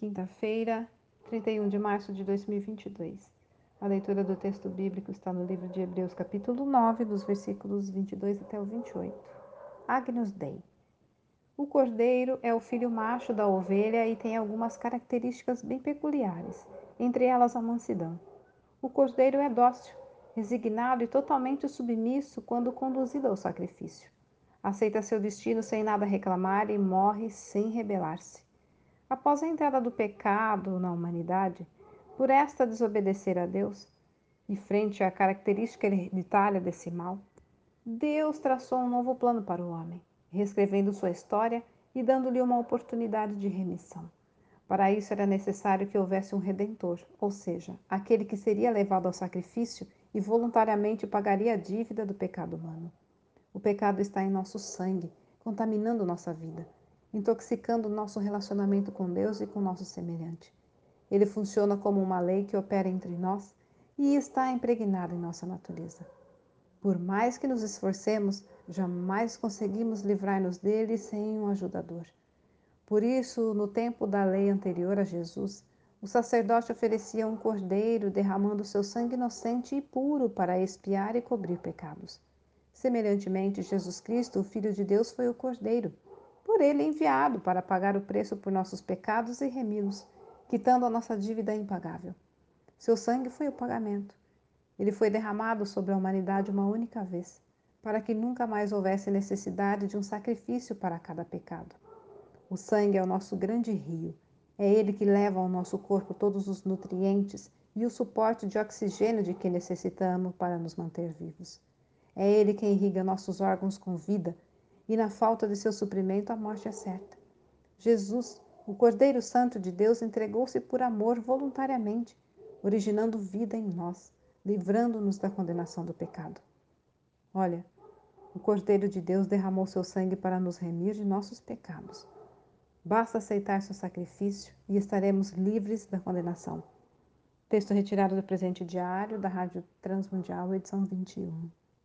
quinta-feira, 31 de março de 2022. A leitura do texto bíblico está no livro de Hebreus, capítulo 9, dos versículos 22 até o 28. Agnus Dei. O cordeiro é o filho macho da ovelha e tem algumas características bem peculiares, entre elas a mansidão. O cordeiro é dócil, resignado e totalmente submisso quando conduzido ao sacrifício. Aceita seu destino sem nada reclamar e morre sem rebelar-se. Após a entrada do pecado na humanidade, por esta desobedecer a Deus, e frente à característica hereditária desse mal, Deus traçou um novo plano para o homem, reescrevendo sua história e dando-lhe uma oportunidade de remissão. Para isso era necessário que houvesse um redentor, ou seja, aquele que seria levado ao sacrifício e voluntariamente pagaria a dívida do pecado humano. O pecado está em nosso sangue, contaminando nossa vida, intoxicando nosso relacionamento com Deus e com nosso semelhante. Ele funciona como uma lei que opera entre nós e está impregnado em nossa natureza. Por mais que nos esforcemos, jamais conseguimos livrar-nos dele sem um ajudador. Por isso, no tempo da lei anterior a Jesus, o sacerdote oferecia um cordeiro derramando seu sangue inocente e puro para expiar e cobrir pecados. Semelhantemente, Jesus Cristo, o Filho de Deus, foi o Cordeiro, por ele enviado para pagar o preço por nossos pecados e remi-los, quitando a nossa dívida impagável. Seu sangue foi o pagamento. Ele foi derramado sobre a humanidade uma única vez, para que nunca mais houvesse necessidade de um sacrifício para cada pecado. O sangue é o nosso grande rio. É ele que leva ao nosso corpo todos os nutrientes e o suporte de oxigênio de que necessitamos para nos manter vivos. É Ele quem irriga nossos órgãos com vida, e na falta de seu suprimento a morte é certa. Jesus, o Cordeiro Santo de Deus, entregou-se por amor voluntariamente, originando vida em nós, livrando-nos da condenação do pecado. Olha, o Cordeiro de Deus derramou seu sangue para nos remir de nossos pecados. Basta aceitar seu sacrifício e estaremos livres da condenação. Texto retirado do presente diário da Rádio Transmundial, edição 21.